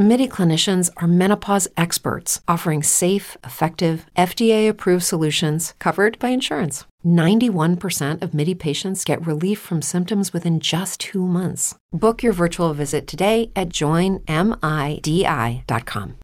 MIDI clinicians are menopause experts offering safe, effective, FDA approved solutions covered by insurance. 91% of MIDI patients get relief from symptoms within just two months. Book your virtual visit today at joinmidi.com.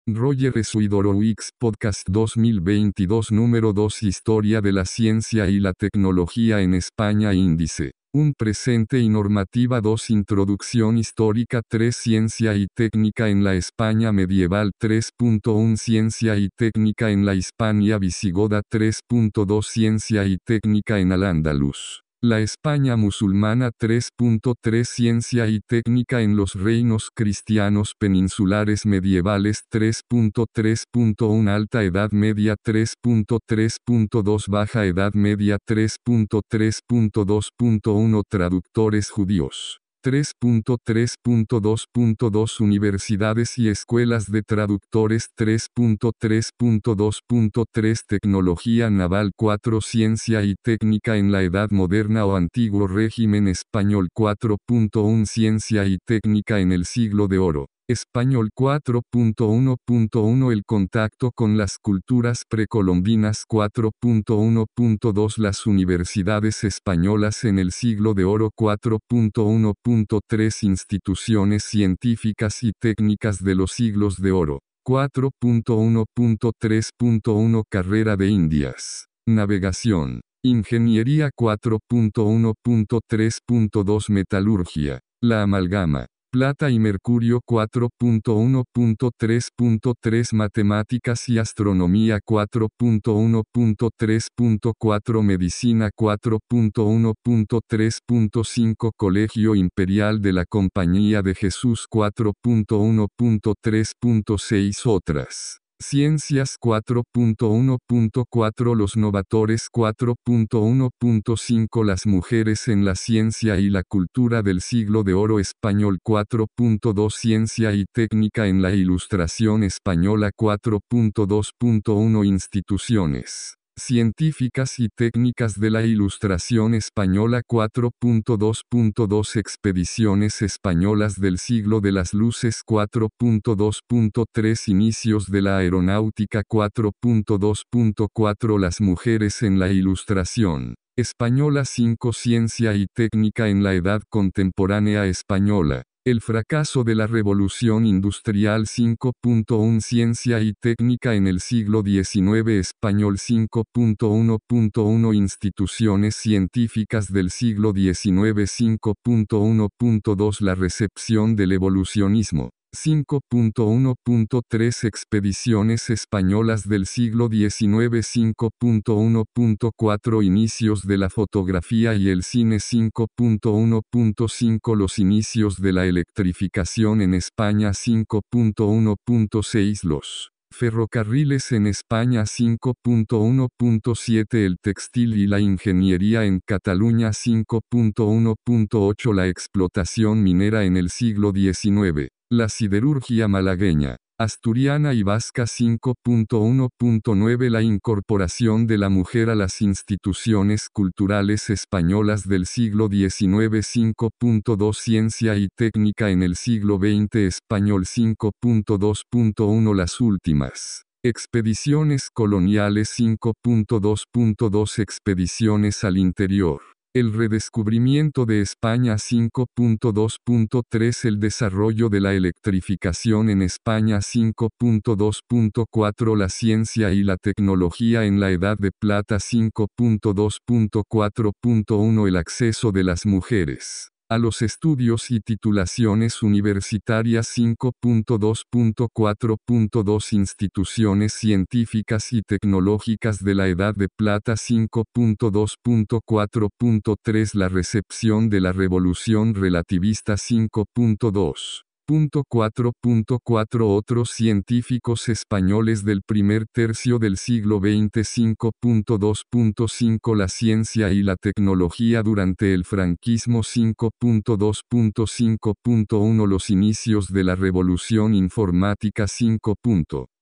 Roger Suidorowicz Podcast 2022 Número 2 Historia de la Ciencia y la Tecnología en España Índice 1 Presente y Normativa 2 Introducción Histórica 3 Ciencia y Técnica en la España Medieval 3.1 Ciencia y Técnica en la Hispania Visigoda 3.2 Ciencia y Técnica en Al-Ándalus la España musulmana 3.3 Ciencia y técnica en los reinos cristianos peninsulares medievales 3.3.1 Alta Edad Media 3.3.2 Baja Edad Media 3.3.2.1 Traductores judíos 3.3.2.2 Universidades y escuelas de traductores 3.3.2.3 Tecnología naval 4 Ciencia y técnica en la Edad Moderna o Antiguo Régimen Español 4.1 Ciencia y técnica en el Siglo de Oro Español 4.1.1 El contacto con las culturas precolombinas 4.1.2 Las universidades españolas en el siglo de oro 4.1.3 Instituciones científicas y técnicas de los siglos de oro 4.1.3.1 Carrera de Indias. Navegación. Ingeniería 4.1.3.2 Metalurgia. La amalgama Plata y Mercurio 4.1.3.3 Matemáticas y Astronomía 4.1.3.4 Medicina 4.1.3.5 Colegio Imperial de la Compañía de Jesús 4.1.3.6 Otras Ciencias 4.1.4 Los novatores 4.1.5 Las mujeres en la ciencia y la cultura del siglo de oro español 4.2 Ciencia y técnica en la ilustración española 4.2.1 Instituciones Científicas y técnicas de la Ilustración Española 4.2.2 Expediciones españolas del siglo de las luces 4.2.3 Inicios de la aeronáutica 4.2.4 Las mujeres en la Ilustración Española 5 Ciencia y técnica en la Edad Contemporánea Española el fracaso de la revolución industrial 5.1 Ciencia y técnica en el siglo XIX Español 5.1.1 Instituciones científicas del siglo XIX 5.1.2 La recepción del evolucionismo 5.1.3 Expediciones españolas del siglo XIX 5.1.4 Inicios de la fotografía y el cine 5.1.5 Los inicios de la electrificación en España 5.1.6 Los Ferrocarriles en España 5.1.7 El textil y la ingeniería en Cataluña 5.1.8 La explotación minera en el siglo XIX la siderurgia malagueña, asturiana y vasca 5.1.9 La incorporación de la mujer a las instituciones culturales españolas del siglo XIX 5.2 Ciencia y técnica en el siglo XX Español 5.2.1 Las últimas. Expediciones coloniales 5.2.2 Expediciones al interior. El redescubrimiento de España 5.2.3 El desarrollo de la electrificación en España 5.2.4 La ciencia y la tecnología en la Edad de Plata 5.2.4.1 El acceso de las mujeres a los estudios y titulaciones universitarias 5.2.4.2 Instituciones científicas y tecnológicas de la Edad de Plata 5.2.4.3 La recepción de la revolución relativista 5.2. 5.4.4 Otros científicos españoles del primer tercio del siglo XX 5.2.5 La ciencia y la tecnología durante el franquismo 5.2.5.1 Los inicios de la revolución informática 5.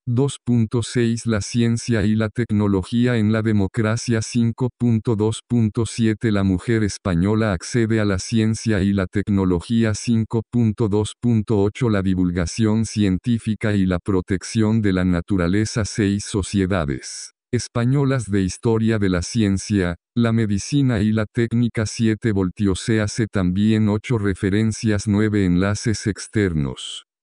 2.6 La ciencia y la tecnología en la democracia 5.2.7 La mujer española accede a la ciencia y la tecnología 5.2.8 La divulgación científica y la protección de la naturaleza 6 Sociedades españolas de historia de la ciencia, la medicina y la técnica 7 Voltiosease también 8 referencias 9 enlaces externos